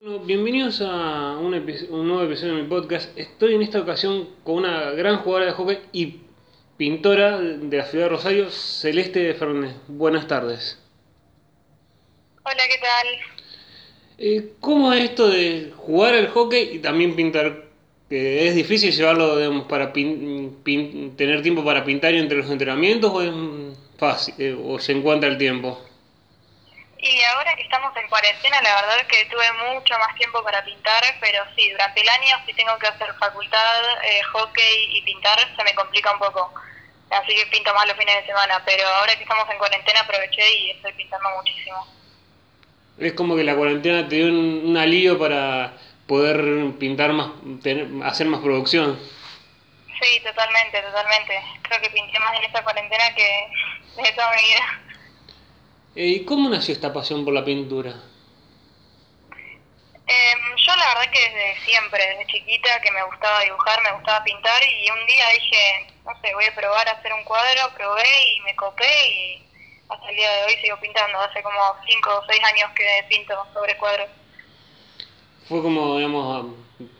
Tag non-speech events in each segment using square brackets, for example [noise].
Bueno, bienvenidos a un, un nuevo episodio de mi podcast. Estoy en esta ocasión con una gran jugadora de hockey y pintora de la ciudad de Rosario, Celeste Fernández. Buenas tardes. Hola, ¿qué tal? Eh, ¿Cómo es esto de jugar al hockey y también pintar? Eh, ¿Es difícil llevarlo digamos, para pin- pin- tener tiempo para pintar entre los entrenamientos o es fácil eh, o se encuentra el tiempo? Y ahora que estamos en cuarentena, la verdad que tuve mucho más tiempo para pintar, pero sí, durante el año si tengo que hacer facultad, eh, hockey y pintar, se me complica un poco. Así que pinto más los fines de semana, pero ahora que estamos en cuarentena aproveché y estoy pintando muchísimo. Es como que la cuarentena te dio un, un alivio para poder pintar más, tener, hacer más producción. Sí, totalmente, totalmente. Creo que pinté más en esta cuarentena que [laughs] de toda mi vida. Eh, ¿Y cómo nació esta pasión por la pintura? Em, yo la verdad que desde siempre, desde chiquita, que me gustaba dibujar, me gustaba pintar y un día dije, no sé, voy a probar a hacer un cuadro, probé y me copé y hasta el día de hoy sigo pintando. Hace como 5 o 6 años que pinto sobre cuadros. Fue como, digamos,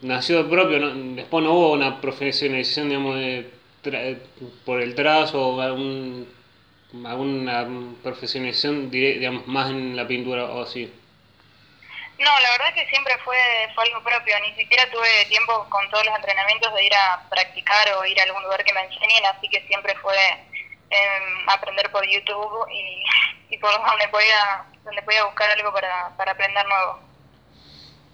nació de propio, ¿no? después no hubo una profesionalización, digamos, de tra- por el trazo o algún, alguna profesionalización, digamos, más en la pintura o así. No, la verdad que siempre fue, fue algo propio, ni siquiera tuve tiempo con todos los entrenamientos de ir a practicar o ir a algún lugar que me enseñen, así que siempre fue em, aprender por YouTube y, y por donde podía, donde podía buscar algo para, para aprender nuevo.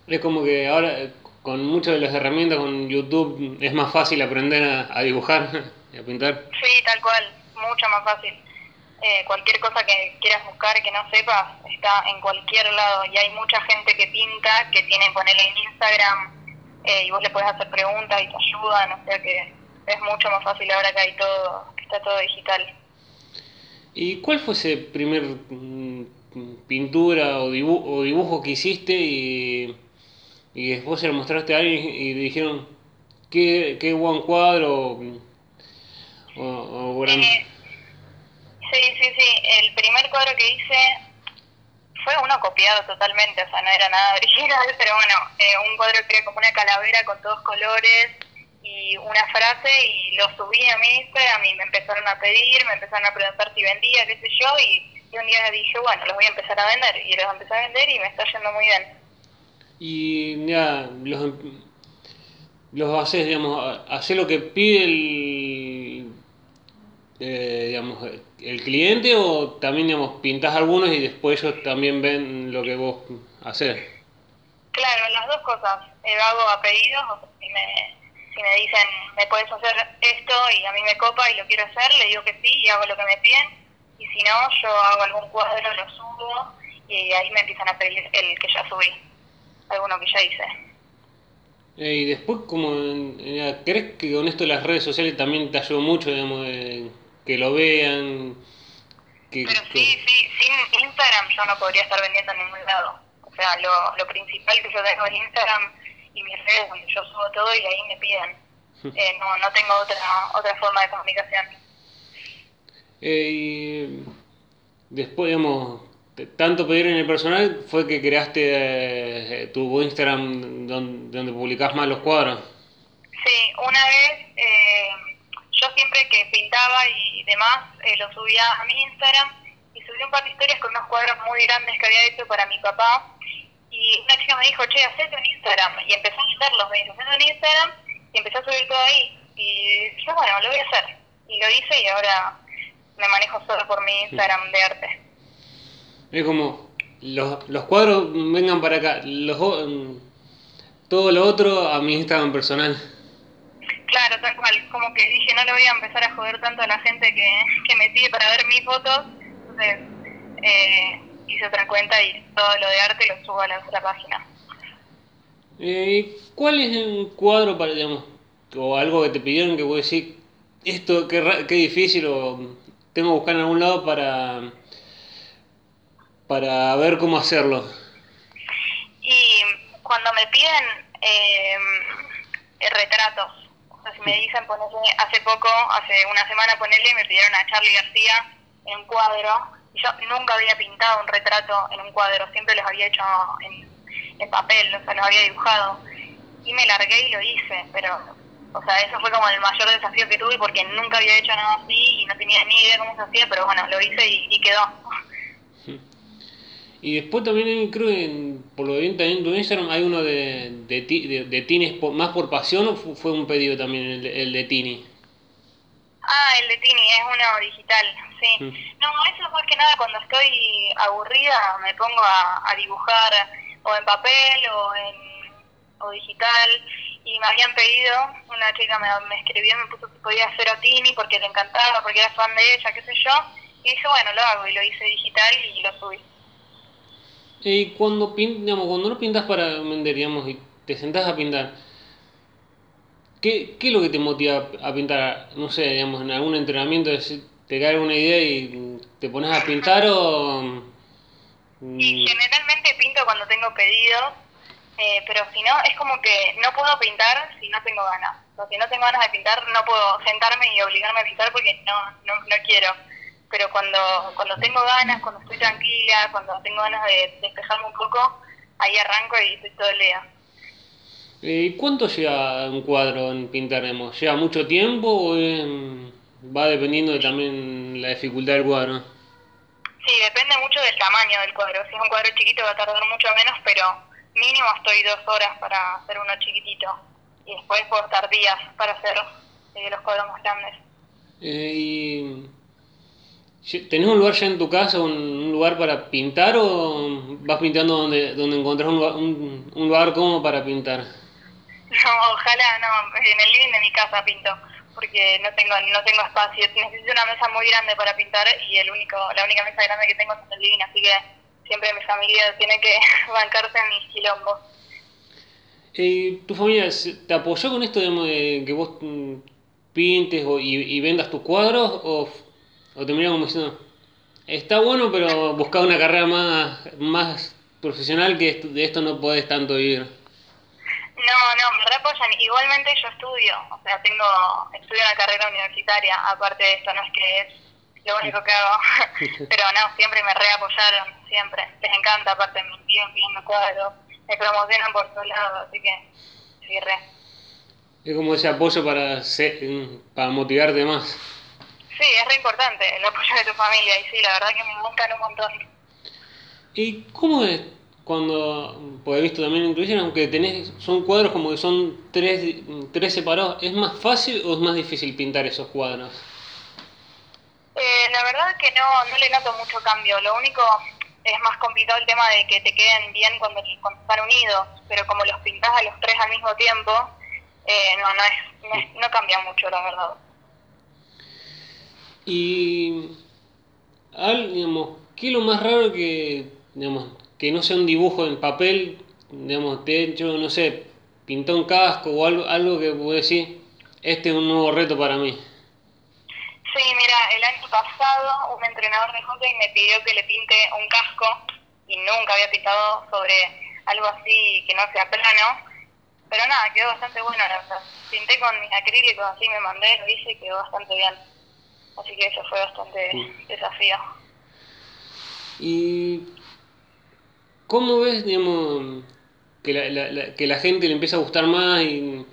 Es como que ahora, con muchas de las herramientas, con YouTube, es más fácil aprender a, a dibujar [laughs] y a pintar. Sí, tal cual, mucho más fácil. Eh, cualquier cosa que quieras buscar que no sepas está en cualquier lado y hay mucha gente que pinta, que tiene ponerle en Instagram eh, y vos le puedes hacer preguntas y te ayudan, o sea que es mucho más fácil ahora que hay todo, que está todo digital. ¿Y cuál fue ese primer mm, pintura o, dibu- o dibujo que hiciste y, y después se lo mostraste a alguien y dijeron qué, qué buen cuadro o, o gran- Eh, sí, sí, sí, el primer cuadro que hice fue uno copiado totalmente, o sea, no era nada [laughs] original, pero bueno, eh, un cuadro que era como una calavera con todos colores y una frase y lo subí a mi Instagram y me empezaron a pedir, me empezaron a preguntar si vendía, qué sé yo, y, un día dije, bueno, los voy a empezar a vender y los empecé a vender y me está yendo muy bien. y ya los, los haces, digamos, hacer lo que pide el, eh, digamos, el cliente o también, digamos, pintás algunos y después ellos también ven lo que vos haces. Claro, las dos cosas. Eh, hago a pedidos, o sea, si me, si me dicen, me puedes hacer esto y a mí me copa y lo quiero hacer, le digo que sí y hago lo que me piden. Y si no, yo hago algún cuadro, lo subo y ahí me empiezan a pedir el que ya subí, alguno que ya hice. Eh, y después, como, eh, ¿crees que con esto las redes sociales también te ayudó mucho, digamos, de que lo vean? Que, Pero que- sí, sí, sin Instagram yo no podría estar vendiendo en ningún lado. O sea, lo, lo principal que yo tengo es Instagram y mis redes donde yo subo todo y ahí me piden. [laughs] Eh, no, no tengo otra, otra forma de comunicación. Eh, y después, digamos, tanto pedir en el personal fue que creaste eh, tu Instagram donde, donde publicás más los cuadros. Sí, una vez eh, yo siempre que pintaba y demás eh, lo subía a mi Instagram y subí un par de historias con unos cuadros muy grandes que había hecho para mi papá. Y una chica me dijo, che, hacete un Instagram y empezó a venderlos, me dijo, hacete un Instagram y empecé a subir todo ahí. Y dije, bueno, lo voy a hacer y lo hice y ahora me manejo solo por mi Instagram de arte. Es como, los, los cuadros vengan para acá, los, mm, todo lo otro a mi Instagram personal. Claro, tal cual. Como que dije, no le voy a empezar a joder tanto a la gente que, que me pide para ver mis fotos. Entonces, eh, hice otra cuenta y todo lo de arte lo subo a la otra página. Eh, ¿Cuál es un cuadro para, digamos, o algo que te pidieron que vos decís, esto qué, qué difícil o tengo que buscar en algún lado para, para ver cómo hacerlo? Y cuando me piden eh, retratos, si me dicen, ponele, hace poco, hace una semana, ponele, me pidieron a Charlie García en un cuadro. Y yo nunca había pintado un retrato en un cuadro, siempre los había hecho en, papel, o sea, los había dibujado. Y me largué y lo hice, pero, o sea, eso fue como el mayor desafío que tuve porque nunca había hecho nada así y no tenía ni idea cómo se hacía, pero bueno, lo hice y quedó. Y después también creo que por lo que vi también en tu Instagram hay uno de, de, ti- de, de por- más por pasión o fu- fue un pedido también el, de- el de Tini. Ah, el de Tini, es uno digital, sí. Mm. No, eso más que nada cuando estoy aburrida me pongo a, a dibujar o en papel o en o digital y me habían pedido, una chica me, me escribió, me puso si podía hacer a Tini porque le encantaba, porque era fan de ella, qué sé yo, y dije, bueno, lo hago y lo hice digital y lo subí. Y cuando, pin, digamos, cuando no pintas para vender, digamos, y te sentás a pintar, ¿qué, ¿qué es lo que te motiva a pintar? No sé, digamos, en algún entrenamiento, te cae alguna idea y te pones a pintar o... mm, Y generalmente pinto cuando tengo pedidos, eh, pero si no, es como que no puedo pintar si no tengo ganas. O si no tengo ganas de pintar, no puedo sentarme y obligarme a pintar porque no, no, no quiero. Pero cuando, cuando tengo ganas, cuando estoy tranquila, cuando tengo ganas de despejarme un poco, ahí arranco y estoy todo el día. ¿Y cuánto lleva un cuadro en pintar, digamos? ¿Lleva mucho tiempo o es- va dependiendo de también la dificultad del cuadro? Sí, depende mucho del tamaño del cuadro. Si es un cuadro chiquito va a tardar mucho menos, pero mínimo estoy dos horas para hacer uno chiquitito. Y después puedo estar días para hacer eh, los cuadros más grandes. Eh, y ¿Tenés un lugar ya en tu casa, un, un lugar para pintar o vas pintando donde, donde encontrás un lugar, un, un lugar cómodo para pintar? No, ojalá no, en el living de mi casa pinto, porque no tengo no tengo espacio. Necesito una mesa muy grande para pintar y el único la única mesa grande que tengo es en el living, así que siempre mi familia tiene que [laughs] bancarse en mis quilombos. Eh, ¿Tu familia te apoyó con esto de que vos mm, pintes o, y, y vendas tus cuadros o, o te como diciendo, está bueno pero buscá una carrera más, más profesional que de esto no podés tanto vivir? No, no, me reapoyan. Igualmente yo estudio, o sea, tengo estudio una carrera universitaria, aparte de esto, no es que es lo único que hago, [laughs] pero no, siempre me reapoyaron, siempre. Les encanta, aparte me envían pidiendo cuadros, me promocionan por todos lados, así que sí, re. Es como ese apoyo para, para motivarte más. Sí, es re importante el apoyo de tu familia y sí, la verdad que me gustan un montón. ¿Y cómo es cuando, porque he visto también en tu Instagram que tenés, son cuadros como que son tres, tres separados, ¿es más fácil o es más difícil pintar esos cuadros? Eh, la verdad que no, no le noto mucho cambio, lo único es más complicado el tema de que te queden bien cuando, cuando están unidos, pero como los pintás a los tres al mismo tiempo, eh, no, no, es, no, no cambia mucho, la verdad. Y, al, digamos, ¿qué es lo más raro que, digamos, que no sea un dibujo en papel, digamos, he hecho, no sé, pintó un casco o algo, algo que puedo decir, este es un nuevo reto para mí? Sí, mira, el año pasado un entrenador de hockey me pidió que le pinte un casco y nunca había pintado sobre algo así que no sea plano, pero nada, quedó bastante bueno, la verdad. Pinté con mis acrílicos, así me mandé, lo hice y quedó bastante bien. Así que eso fue bastante desafío. ¿Y cómo ves, digamos, que la, la- la- que la gente le empieza a gustar más y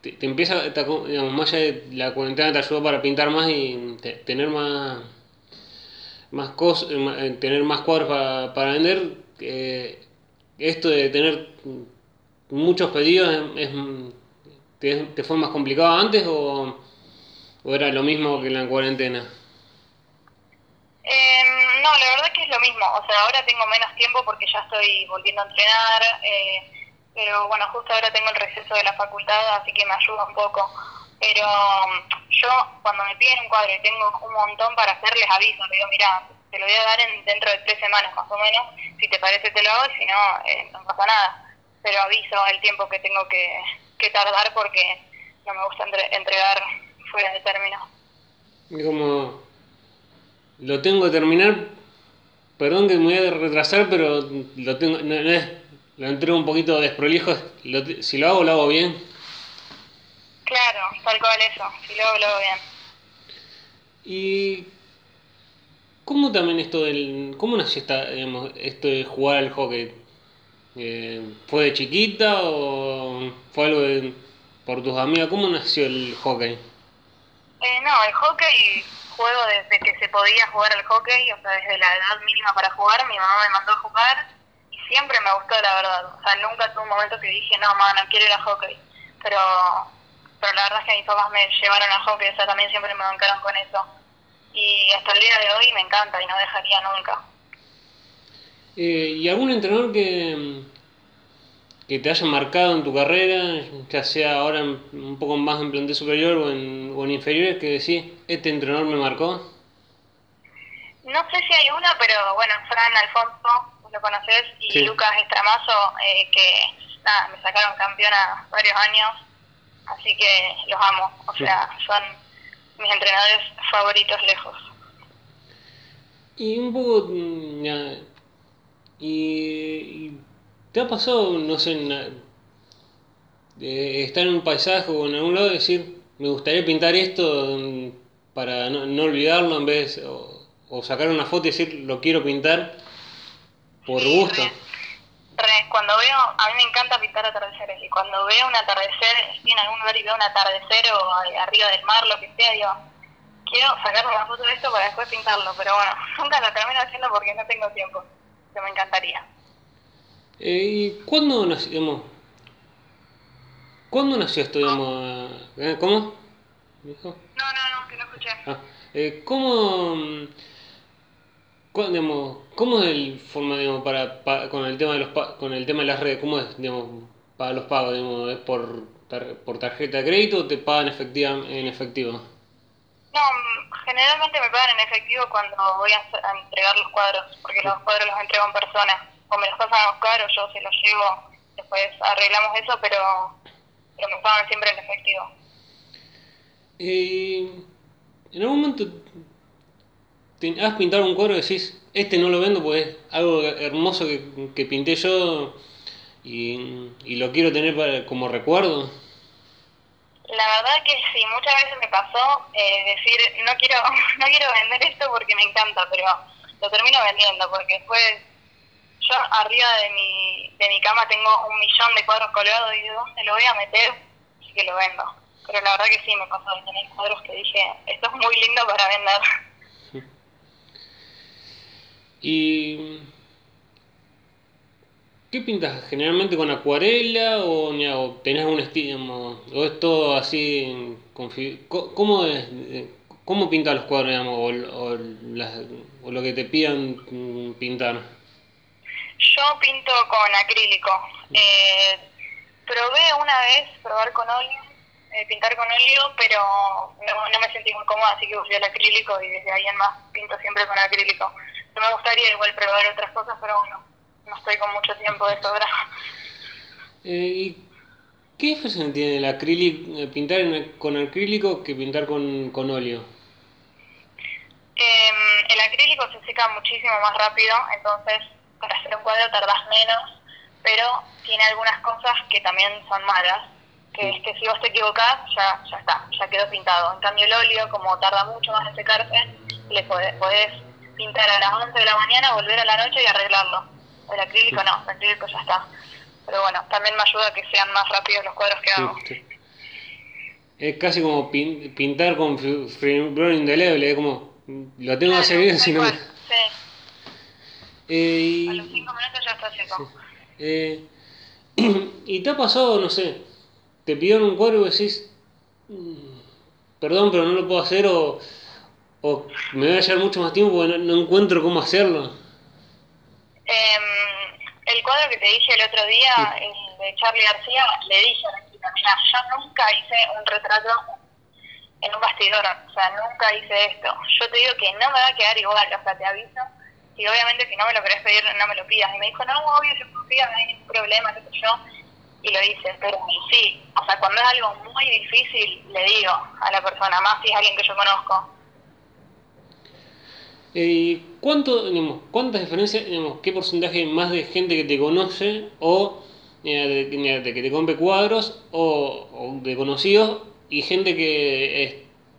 te, te empieza, te digamos, más allá de la cuarentena te ayudó para pintar más y te- tener más, más cosas, tener más cuadros para, para vender? eh, esto de tener muchos pedidos, es, es- te, te fue más complicado antes o, o era lo mismo que en la cuarentena? Eh, no, la verdad que es lo mismo. O sea, ahora tengo menos tiempo porque ya estoy volviendo a entrenar. eh, pero bueno, justo ahora tengo el receso de la facultad, así que me ayuda un poco. Pero mm, yo, cuando me piden un cuadro y tengo un montón para hacer, les aviso. Le digo, mira, te lo voy a dar en, dentro de tres semanas más o menos. Si te parece, te lo hago. y Si no, eh, no pasa nada. Pero aviso el tiempo que tengo que, que tardar porque no me gusta entre- entregar fuera de término. Es como, lo tengo que terminar, perdón que me voy a retrasar, pero lo tengo, no, no es, lo entrego un poquito desprolijo, lo si lo hago, lo hago bien. Claro, tal cual eso. Si lo hago, lo hago bien. Y, ¿cómo también esto del, cómo nació esta, digamos, esto de jugar al hockey? Eh, ¿Fue de chiquita o fue algo de- por tus amigas? ¿Cómo nació el hockey? Eh, no, el hockey juego desde que se podía jugar al hockey, o sea, desde la edad mínima para jugar, mi mamá me mandó a jugar y siempre me gustó, la verdad. O sea, nunca tuve un momento que dije, no, mamá, no quiero ir a hockey. Pero, pero la verdad es que mis papás me llevaron a hockey, o sea, también siempre me bancaron con eso. Y hasta el día de hoy me encanta y no dejaría nunca. Eh, ¿Y algún entrenador que, que te haya marcado en tu carrera, ya sea ahora en- un poco más en plantel superior o en, o en inferiores, que decís, este entrenador me marcó? No sé si hay uno, pero bueno, Fran Alfonso, vos lo conoces, y Sí. Lucas Estramazo, eh, que nada, me sacaron campeona varios años, así que los amo. O sea, son mis entrenadores favoritos lejos. Y un poco, mm, y, y ¿te ha pasado, no sé, na- estar en un paisaje o en algún lado y decir, me gustaría pintar esto mm, para no, no olvidarlo en vez, o, o sacar una foto y decir, lo quiero pintar por Sí, gusto? re. Re, cuando veo, a mí me encanta pintar atardeceres, y cuando veo un atardecer, estoy en algún lugar y veo un atardecer o a- arriba del mar, lo que sea, digo, quiero sacarme una foto de esto para después pintarlo, pero bueno, [laughs] nunca lo termino haciendo porque no tengo tiempo, pero me encantaría. Eh, ¿Y cuándo nació, digamos, cuándo nació esto, digamos? eh, ¿Cómo? ¿Dijo? No, no, no, que no escuché. Ah, eh, ¿Cómo, digamos, cómo es el forma, digamos, para, pa- con el tema de los con el tema de las redes, cómo es, digamos, para los pagos, digamos, es por tar- por tarjeta de crédito o te pagan efectiva, en efectivo? No, generalmente me pagan en efectivo cuando voy a entregar los cuadros, porque los cuadros los entrego en persona. O me los pasan a buscar o yo se los llevo, después arreglamos eso, pero, pero me pagan siempre en efectivo. Eh, en algún momento te has pintado un cuadro y decís, este no lo vendo porque es algo hermoso que, que pinté yo y, y lo quiero tener para, como recuerdo. La verdad que sí, muchas veces me pasó eh, decir, no quiero [laughs] no quiero vender esto porque me encanta, pero lo termino vendiendo porque después yo arriba de mi, de mi cama tengo un millón de cuadros colgados y de dónde lo voy a meter, así que lo vendo. Pero la verdad que sí me pasó de tener cuadros que dije, esto es muy lindo para vender. ¿Y qué pintas? ¿Generalmente con acuarela o, o tenés un estilo? ¿O es todo así? ¿Cómo, es, eh, cómo pintas los cuadros, digamos, o, o las- o lo que te pidan mm, pintar? Yo pinto con acrílico. Eh, probé una vez probar con óleo, eh, pintar con óleo, pero no, no me sentí muy cómoda, así que volví al acrílico y desde ahí en más pinto siempre con acrílico. No me gustaría igual probar otras cosas, pero bueno, no estoy con mucho tiempo de sobra. Eh, ¿Y qué diferencia tiene el acrílico, eh, pintar con acrílico que pintar con, con óleo? Eh, el acrílico se seca muchísimo más rápido, entonces para hacer un cuadro tardás menos, pero tiene algunas cosas que también son malas, que es que si vos te equivocás, ya, ya está, ya quedó pintado. En cambio el óleo, como tarda mucho más en secarse, le podés, podés pintar a las 11 de la mañana, volver a la noche y arreglarlo. El acrílico no, el acrílico ya está. Pero bueno, también me ayuda a que sean más rápidos los cuadros que hago. sí. Es casi como pin- pintar con fibrón indeleble, es como lo tengo que hacer bien, si no Sí, Eh, a los 5 minutos ya está seco. eh, [clears throat] y te ha pasado, no sé, te pidieron un cuadro y decís, "Mm, perdón, pero no lo puedo hacer o, o me voy a llevar mucho más tiempo porque no, no encuentro cómo hacerlo. Em, el cuadro que te dije el otro día, el de Charlie García, le dije a la chica, mira, yo nunca hice un retrato en un bastidor, o sea, nunca hice esto. Yo te digo que no me va a quedar igual, o sea, te aviso. Y obviamente si no me lo querés pedir, no me lo pidas. Y me dijo, no, obvio, yo confío, no hay ningún problema, qué sé yo. Y lo hice, pero sí, o sea, cuando es algo muy difícil, le digo a la persona, más si es alguien que yo conozco. Eh, ¿Y cuánto, digamos, cuántas diferencias, digamos, qué porcentaje más de gente que te conoce o eh, de, que te compre cuadros o, de conocidos y gente que es-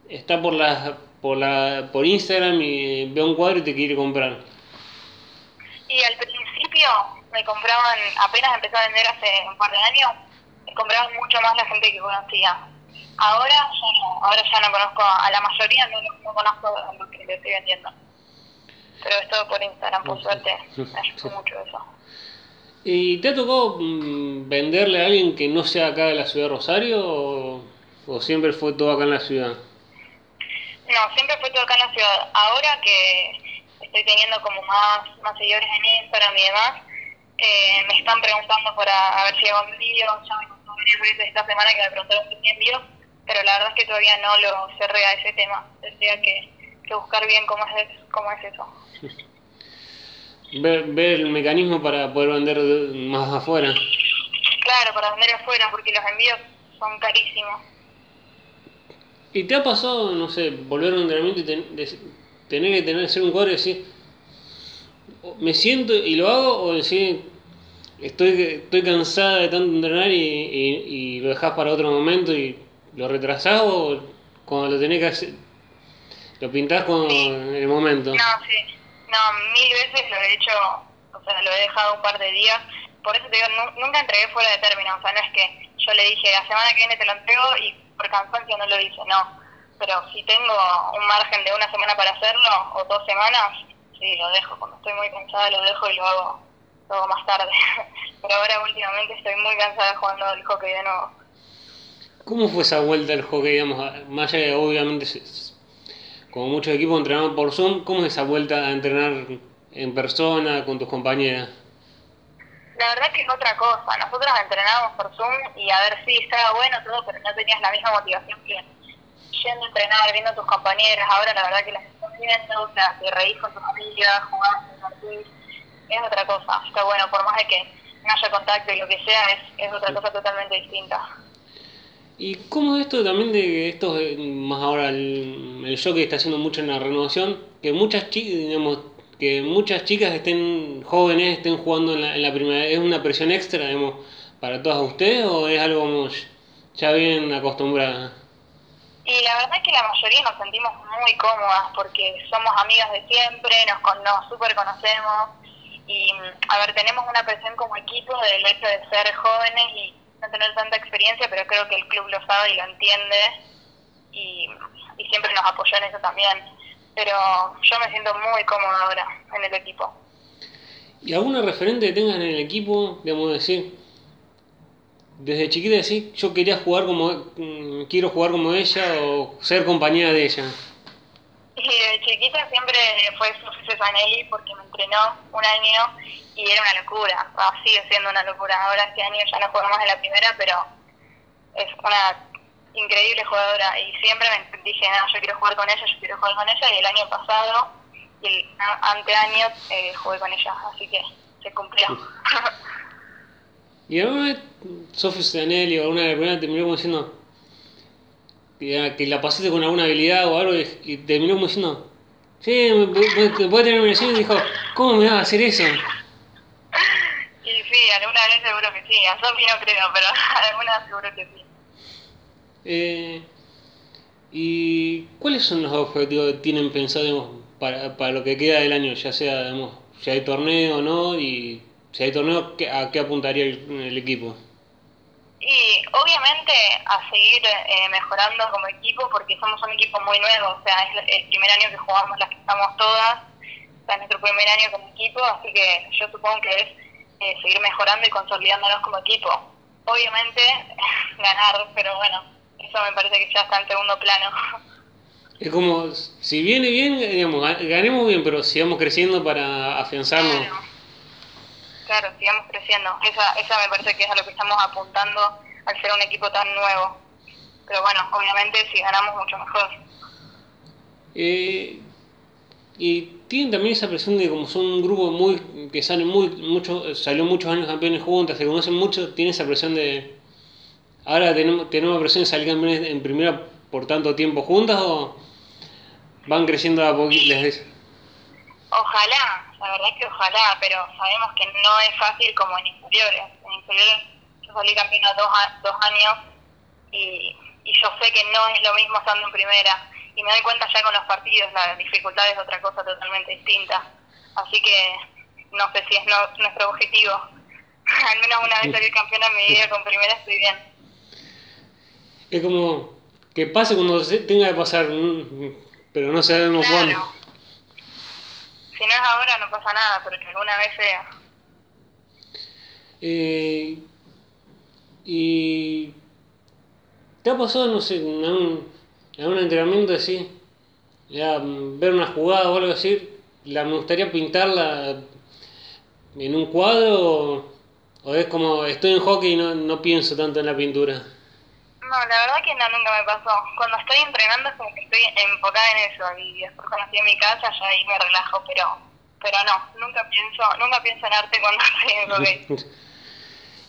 está por la, por la por Instagram y ve un cuadro y te quiere comprar? Y al principio me compraban, apenas empecé a vender hace un par de años, me compraban mucho más la gente que conocía. Ahora ya no, ahora ya no conozco a la mayoría, no, no conozco a los que le estoy vendiendo. Pero es todo por Instagram, por suerte, me ayudó mucho eso. ¿Y te ha tocado mm, venderle a alguien que no sea acá de la ciudad de Rosario o, o siempre fue todo acá en la ciudad? No, siempre fue todo acá en la ciudad. Ahora que estoy teniendo como más, más seguidores en Instagram y demás, eh, me están preguntando para a ver si hago envío. Ya me contó varias veces esta semana que me preguntaron si envío, pero la verdad es que todavía no lo cerré a ese tema. Tendría que, que buscar bien cómo es, cómo es eso. Ver, ver el mecanismo para poder vender de- más afuera. Claro, para vender afuera, porque los envíos son carísimos. ¿Y te ha pasado, no sé, volver a un entrenamiento y de- tener que tener hacer un cuadro y decir, "Oh, me siento y lo hago o decir, estoy, estoy cansada de tanto entrenar y, y, lo dejas para otro momento y lo retrasás o cuando lo tenés que hacer, lo pintás en el momento? No, sí. No, mil veces lo he hecho, o sea, lo he dejado un par de días. Por eso te digo, nu- nunca entregué fuera de término. O sea, no es que yo le dije, la semana que viene te lo entrego y por cansancio no lo hice, no. Pero si tengo un margen de una semana para hacerlo, o dos semanas, sí, lo dejo. Cuando estoy muy cansada lo dejo y lo hago, lo hago más tarde. [laughs] Pero ahora últimamente estoy muy cansada jugando al hockey de nuevo. ¿Cómo fue esa vuelta al hockey, digamos, más allá de obviamente, como muchos equipos entrenaban por Zoom, ¿cómo es esa vuelta a entrenar en persona con tus compañeras? La verdad que es otra cosa. Nosotros entrenábamos por Zoom y a ver si estaba bueno todo, pero no tenías la misma motivación que yendo a entrenar, viendo a tus compañeras. Ahora la verdad que las estás viendo, o sea, te reís con tus amigas, jugás, compartís. Es otra cosa. Está bueno, por más de que no haya contacto y lo que sea, es, es otra cosa totalmente distinta. ¿Y cómo es esto también de que esto, eh, más ahora el, el show que está haciendo mucho en la renovación, que muchas chicas, digamos, que muchas chicas estén jóvenes, estén jugando en la, en la primera, ¿es una presión extra, digamos, para todas ustedes o es algo como ya bien acostumbrada? Y la verdad es que la mayoría nos sentimos muy cómodas porque somos amigas de siempre, nos, nos super conocemos y, a ver, tenemos una presión como equipo del hecho de ser jóvenes y no tener tanta experiencia, pero creo que el club lo sabe y lo entiende y, y siempre nos apoyó en eso también. Pero yo me siento muy cómoda ahora en el equipo. ¿Y alguna referente que tengas en el equipo, digamos, decir, desde chiquita decir, yo quería jugar como, mm, quiero jugar como ella o ser compañera de ella? Y de chiquita siempre fue Sofía Cesanelli porque me entrenó un año y era una locura. Ah, sigue siendo una locura. Ahora este año ya no juego más en la primera, pero es una increíble jugadora. Y siempre me dije, no, yo quiero jugar con ella, yo quiero jugar con ella. Y el año pasado y el anteaño eh, jugué con ella, así que se cumplió. [laughs] ¿Y alguna vez Sofi Zanelli o alguna de las primeras terminó como diciendo que, que la pasaste con alguna habilidad o algo y, y terminó como diciendo, sí, me- puede tener una lesión y dijo, ¿cómo me vas a hacer eso? y sí, alguna vez seguro que sí. A Sofi no creo, pero [laughs] alguna seguro que sí. Eh, ¿Y cuáles son los objetivos que tienen pensado digamos, para, para lo que queda del año? Ya sea, digamos, si hay torneo o no, y si hay torneo, ¿qué- ¿a qué apuntaría el, el equipo? Y obviamente a seguir eh, mejorando como equipo porque somos un equipo muy nuevo, o sea, es el primer año que jugamos las que estamos todas, o sea, es nuestro primer año como equipo, así que yo supongo que es eh, seguir mejorando y consolidándonos como equipo. Obviamente [laughs] ganar, pero bueno, eso me parece que ya está en segundo plano. [laughs] Es como, si viene bien, digamos, ga- ganemos bien, pero sigamos creciendo para afianzarnos. Claro, claro, sigamos creciendo. Esa, esa me parece que es a lo que estamos apuntando al ser un equipo tan nuevo. Pero bueno, obviamente si ganamos mucho mejor. Eh, y tienen también esa presión de como son un grupo muy que salen muy mucho salió muchos años campeones juntas, se conocen mucho, tiene esa presión de ahora tenemos tenemos presión de salir campeones en primera por tanto tiempo juntas o van creciendo a poquito Ojalá, la verdad es que ojalá, pero sabemos que no es fácil como en inferiores. En inferiores yo salí campeona dos, a- dos años y, y yo sé que no es lo mismo estando en primera. Y me doy cuenta ya con los partidos, la dificultad es otra cosa totalmente distinta. Así que no sé si es no- nuestro objetivo. [laughs] Al menos una vez salir campeona en mi vida con primera estoy bien. Es como que pase cuando tenga que pasar, mm, pero no sabemos cuándo. Si no es ahora no pasa nada, pero que alguna vez sea. Eh, y ¿te ha pasado, no sé, en un, en entrenamiento así, ya, mm, ver una jugada o algo así, la, me gustaría pintarla en un cuadro o, o es como estoy en hockey y no, no pienso tanto en la pintura? No, la verdad que no, nunca me pasó. Cuando estoy entrenando es como que estoy enfocada en eso y después cuando estoy en mi casa ya ahí me relajo, pero pero no, nunca pienso, nunca pienso en arte cuando [laughs] estoy en [laughs] hockey.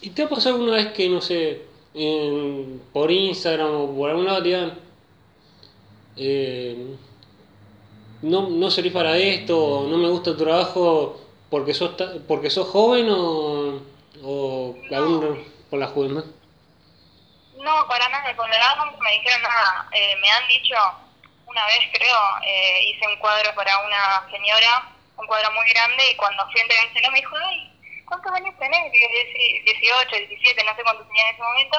¿Y te ha pasado alguna vez que, no sé, en- por Instagram o por algún lado te digan, eh, no, no servís para esto, no me gusta tu trabajo porque sos, porque sos joven o, o algún, por la juventud? No, para nada, con la edad nunca me dijeron nada. Eh, me han dicho, una vez creo, eh, hice un cuadro para una señora, un cuadro muy grande, y cuando fui a entregárselo me dijo, ay, ¿cuántos años tenés? "Dieci- 18, 17, no sé cuántos tenía en ese momento,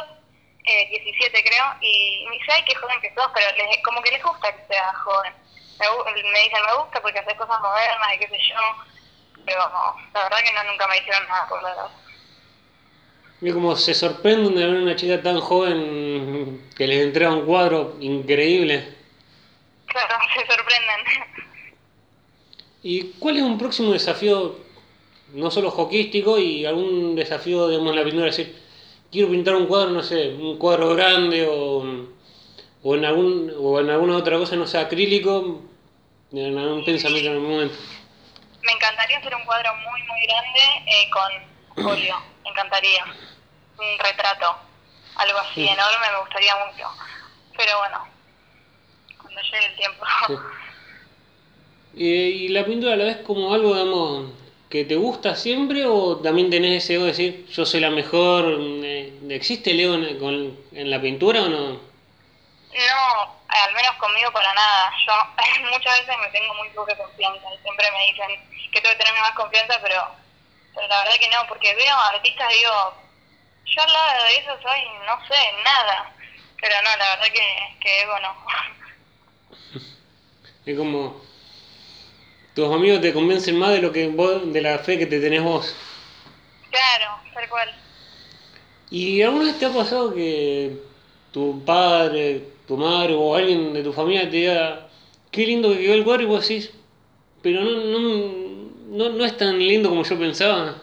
eh, 17 creo, y me dice, ay, qué joven que sos, pero les- como que les gusta que sea joven. Me, me dicen, me gusta porque haces cosas modernas y qué sé yo, pero no, la verdad que no, nunca me dijeron nada por la edad. Y como se sorprenden de ver una chica tan joven que les entrega un cuadro increíble. Claro, [laughs] se sorprenden. ¿Y cuál es un próximo desafío, no solo hockeyístico, y algún desafío, digamos, en la pintura? Es decir, quiero pintar un cuadro, no sé, un cuadro grande o, o, en, algún, o en alguna otra cosa, no sé, acrílico, en algún pensamiento en algún momento. Me encantaría hacer un cuadro muy, muy grande eh, con óleo. Me encantaría. Un retrato. Algo así Sí. enorme me gustaría mucho. Pero bueno, cuando llegue el tiempo. Sí. Eh, ¿Y la pintura la ves como algo, digamos, que te gusta siempre o también tenés ese ego de decir, yo soy la mejor? eh, ¿Existe el ego en, con- en la pintura o no? No, al menos conmigo para nada. Yo [laughs] muchas veces me tengo muy poca confianza y siempre me dicen que tengo que tener más confianza, pero, pero la verdad que no, porque veo artistas y digo, yo al lado de eso soy, no sé, nada. Pero no, la verdad que, que ego no. [laughs] Es como tus amigos te convencen más de lo que vos, de la fe que te tenés vos. Claro, tal cual. ¿Y alguna vez te ha pasado que tu padre, tu madre o alguien de tu familia te diga, qué lindo que quedó el cuadro y vos decís, pero no, no, no, no es tan lindo como yo pensaba?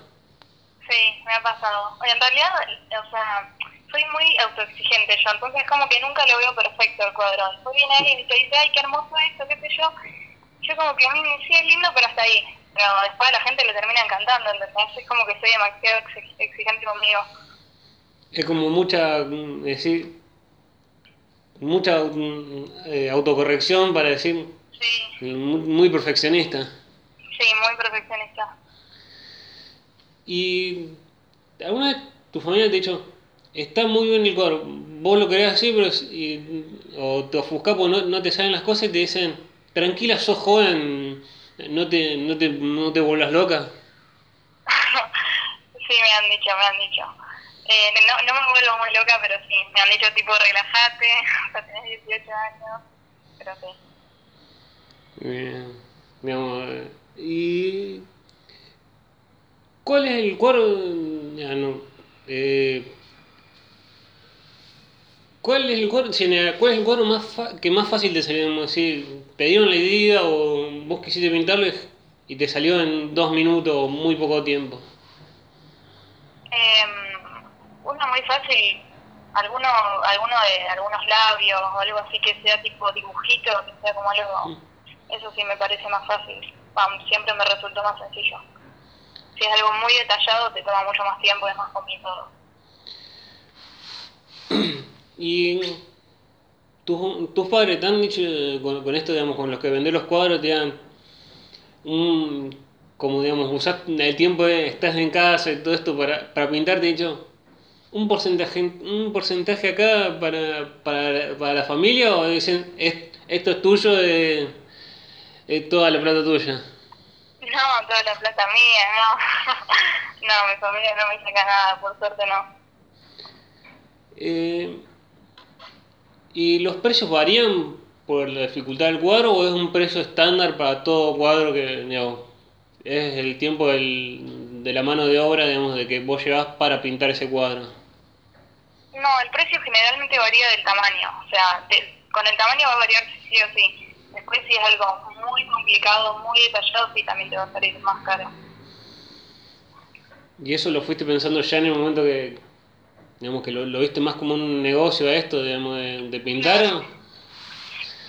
Sí, me ha pasado. En realidad, o sea, soy muy autoexigente yo, entonces como que nunca lo veo perfecto el cuadro. Después viene alguien y te dice, ay, qué hermoso esto, qué sé yo. Yo como que a mí me sí es lindo, pero hasta ahí. Pero después a la gente le termina encantando, ¿entendés? Es como que soy demasiado exi- exigente conmigo. Es como mucha, mm, decir, mucha mm, eh, autocorrección para decir, Sí, muy, muy perfeccionista. Sí, muy perfeccionista. Y alguna vez tu familia te ha dicho, está muy bien el cuadro, vos lo querés así, pero y- o te ofuscás porque no, no te salen las cosas y te dicen, tranquila, sos joven, no te, no te, no te vuelvas loca. [laughs] sí, me han dicho, me han dicho. Eh, no, no me vuelvo muy loca, pero sí, me han dicho tipo, relájate, [laughs] ya tenés 18 años. Pero sí. Bien, digamos, eh, y ¿cuál es el cuadro? Ya no, eh, ¿Cuál es el cuadro, si cuál es el cuadro más fa- que más fácil te salió? Decir, te dieron la idea o vos quisiste pintarlo y- y te salió en dos minutos o muy poco tiempo. Eh, uno muy fácil, alguno, alguno de algunos labios o algo así que sea tipo dibujito, que sea como algo, eso sí me parece más fácil. Pam, siempre me resultó más sencillo. Si es algo muy detallado te toma mucho más tiempo, es más complicado. [clears throat] Y tus, tus padres te han dicho eh, con, esto, digamos, con los que vendés los cuadros, te dan un, como digamos, usás el tiempo, de, estás en casa y todo esto para, para pintar, te he dicho un porcentaje, un porcentaje acá para, para, para la familia o dicen "Es- esto es tuyo, de, es toda la plata tuya. No, toda la plata mía, no. [laughs] no, mi familia no me saca nada, por suerte no. Eh, ¿Y los precios varían por la dificultad del cuadro o es un precio estándar para todo cuadro que digamos, es el tiempo del, de la mano de obra digamos, de que vos llevas para pintar ese cuadro? No, el precio generalmente varía del tamaño, o sea, con el tamaño va a variar sí o sí. Después si es algo muy complicado, muy detallado, sí también te va a salir más caro. ¿Y eso lo fuiste pensando ya en el momento que, digamos, que lo, viste más como un negocio a esto, digamos, de, pintar?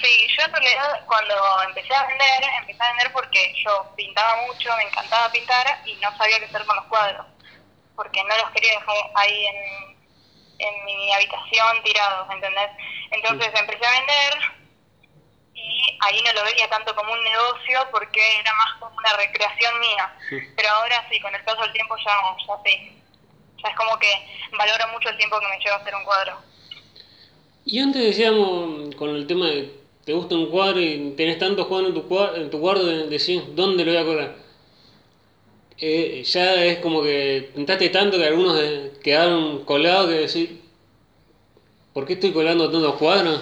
Sí, yo en realidad cuando empecé a vender, empecé a vender porque yo pintaba mucho, me encantaba pintar y no sabía qué hacer con los cuadros, porque no los quería dejar ahí en, en mi habitación tirados, ¿entendés? Entonces empecé a vender y ahí no lo veía tanto como un negocio porque era más como una recreación mía. Pero ahora sí, con el paso del tiempo ya, ya sí. Ya es como que valoro mucho el tiempo que me lleva a hacer un cuadro. Y antes decíamos, con el tema de te gusta un cuadro y tenés tantos cuadros en tu, cuadro, en tu cuadro, decís, ¿dónde lo voy a colgar? Eh, ya es como que pintaste tanto que algunos quedaron colgados que decir, ¿por qué estoy colgando tantos cuadros?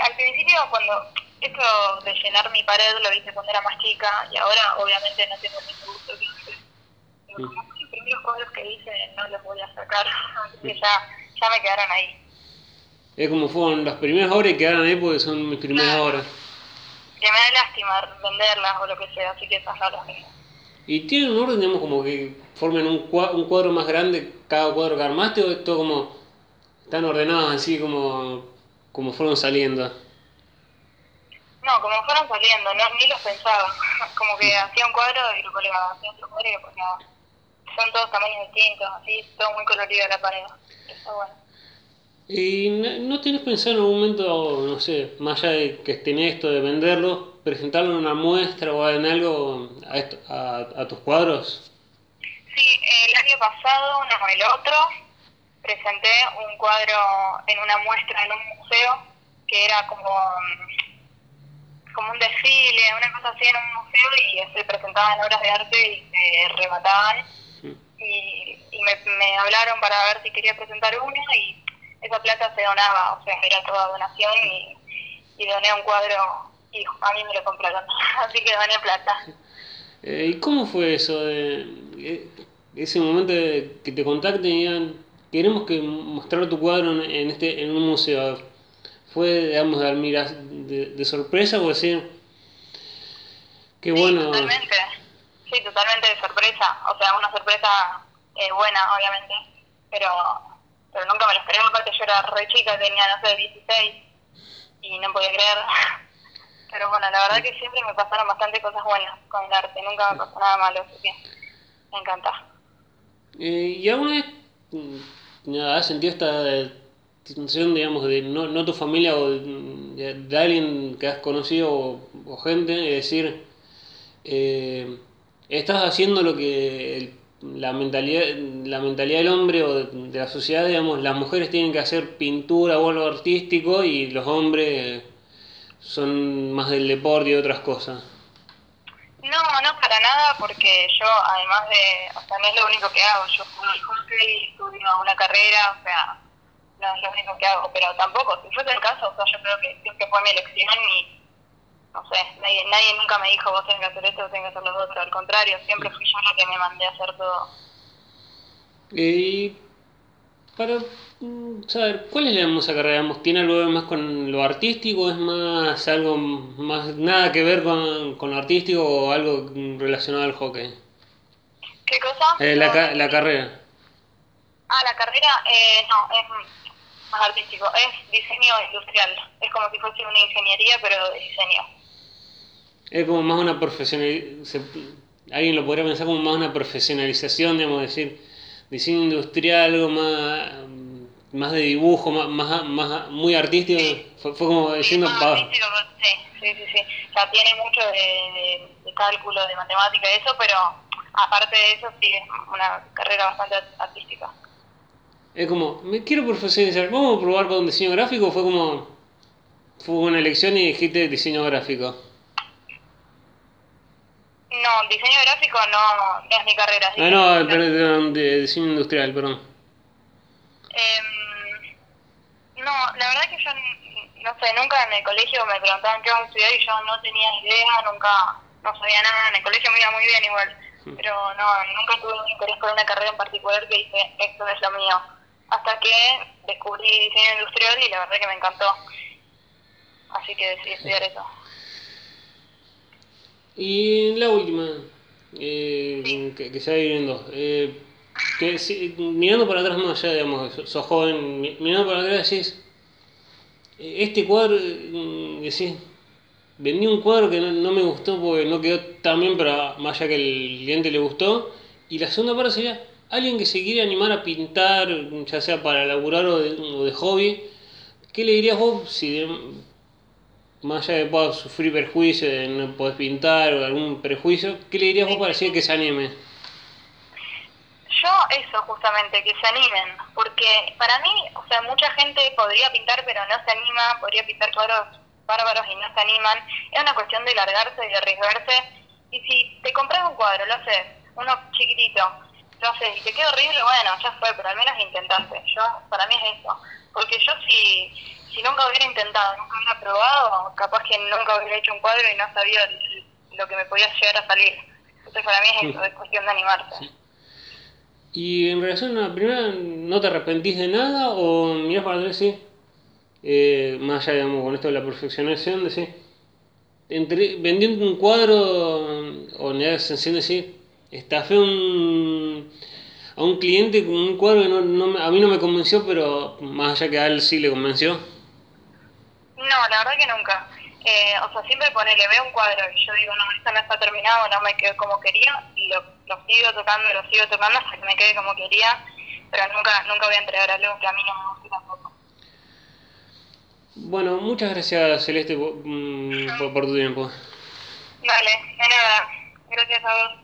Al principio cuando esto de llenar mi pared lo hice cuando era más chica y ahora obviamente no tengo ni gusto que. Pero como los primeros cuadros que hice no los voy a sacar, [laughs] así que ya, ya me quedaron ahí. Es como fueron las primeras obras y quedaron ahí porque son mis primeras obras. Que me da lástima venderlas o lo que sea, así que esas no las mismo. ¿Y tienen un orden, digamos, como que formen un cuadro, un cuadro más grande cada cuadro que armaste o es todo como están ordenados así como como fueron saliendo? No, como fueron saliendo, no, ni los pensaba. [laughs] Como que hacía un cuadro y lo colgaba, hacía otro cuadro y lo colgaba. Son todos tamaños distintos, así, todo muy colorido la pared. Está bueno. ¿Y no tienes pensado en algún momento, no sé, más allá de que estén esto, de venderlo, presentarlo en una muestra o en algo a, esto, a, a tus cuadros? Sí, el año pasado, no, el otro, presenté un cuadro en una muestra en un museo que era como, como un desfile, una cosa así en un museo y se presentaban obras de arte y se remataban. Y, y me, me hablaron para ver si quería presentar uno y esa plata se donaba, o sea, era toda donación y, y doné un cuadro y a mí me lo compraron, [laughs] así que doné plata. Eh, ¿Y cómo fue eso de eh, ese momento de que te contacten y digan, queremos que mostrar tu cuadro en, este en un museo? ¿Fue, digamos, de, de, sorpresa o decir, qué bueno? Totalmente, sí, totalmente de sorpresa, o sea, una sorpresa eh, buena, obviamente, pero pero nunca me lo esperé, aparte yo era re chica, tenía, no sé, 16 y no podía creer. [laughs] Pero bueno, la verdad que siempre me pasaron bastante cosas buenas con el arte, nunca me pasó nada malo, así que me encanta. Eh, ¿Y alguna vez has sentido esta sensación, digamos, de no, no tu familia o de, alguien que has conocido o, gente, es decir, eh, estás haciendo lo que la mentalidad, la mentalidad del hombre o de, la sociedad, digamos, las mujeres tienen que hacer pintura o algo artístico y los hombres son más del deporte y otras cosas. No, no para nada, porque yo, además de, o sea, no es lo único que hago, yo hockey, estudio una carrera, o sea, no es lo único que hago, pero tampoco, si fuese el caso, o sea, yo creo que siempre fue mi elección y no sé, nadie, nadie nunca me dijo vos tenés que hacer esto, vos tenés que hacer lo otro, al contrario, siempre fui yo la que me mandé a hacer todo. Y para mm, saber, ¿cuál es la hermosa carrera? ¿Tiene algo más con lo artístico? ¿Es más algo más nada que ver con, con lo artístico o algo relacionado al hockey? ¿Qué cosa? Eh, la, la carrera. Ah, la carrera, eh, no, es más artístico, es diseño industrial, es como si fuese una ingeniería pero de diseño es como más una profesionalización, alguien lo podría pensar como más una profesionalización, digamos, decir, diseño industrial, algo más, más de dibujo, más, más, más muy artístico, fue, como diciendo... Sí, artístico, sí, sí, sí, sí, o sea, tiene mucho de, de, cálculo, de matemática y eso, pero aparte de eso sí es una carrera bastante artística. Es como, me quiero profesionalizar, vamos a probar con diseño gráfico, fue como, fue una elección y dijiste diseño gráfico. Diseño gráfico no, no es mi carrera. Ah, no, pero de, diseño industrial, perdón. Em, no, la verdad que yo, no sé, nunca en el colegio me preguntaban qué vamos a estudiar y yo no tenía idea, nunca, no sabía nada. En el colegio me iba muy bien igual, pero no, nunca tuve un interés por una carrera en particular que dije, esto es lo mío. Hasta que descubrí diseño industrial y la verdad que me encantó. Así que decidí estudiar eso. Y la última, eh, Sí. que, que se va viendo. Eh, que si- mirando para atrás más allá, digamos, sos, sos joven, mi- mirando para atrás decís, eh, este cuadro, mm, decís, vendí un cuadro que no, no me gustó porque no quedó tan bien, pero más allá que el cliente le gustó. Y la segunda parte sería, alguien que se quiere animar a pintar, ya sea para laburar o de, o de hobby, ¿qué le dirías vos si de- más allá de que sufrir perjuicio de no podés pintar o algún prejuicio, ¿qué le dirías vos para decir que se anime? Yo eso justamente, que se animen, porque para mí, o sea, mucha gente podría pintar pero no se anima, podría pintar cuadros bárbaros y no se animan. Es una cuestión de largarse de arriesgarse. Y si te compras un cuadro, lo haces, uno chiquitito, lo haces y te queda horrible, bueno, ya fue, pero al menos intentaste. Yo, para mí es eso. Porque yo si, si nunca hubiera intentado, nunca hubiera probado, capaz que nunca hubiera hecho un cuadro y no sabía lo que me podía llegar a salir. Entonces para mí es eso, es cuestión de animarse. Y en relación a la primera, ¿no te arrepentís de nada o mirás para atrás sí? Eh, más allá, digamos, con esto de la perfeccionación, decís, entre, vendiendo un cuadro o en la sensación de decir, estafé un, a un cliente con un cuadro que no, no me- a mí no me convenció, pero más allá que a él sí le convenció. No, la verdad que nunca. Eh, o sea, siempre ponele, veo un cuadro y yo digo, no, esto no está terminado, no me quedó como quería, y lo, lo sigo tocando, lo sigo tocando hasta que me quede como quería, pero nunca nunca voy a entregar algo que a mí no me guste tampoco. Bueno, muchas gracias Celeste por, mm, por- por tu tiempo. Dale, de nada. Gracias a vos.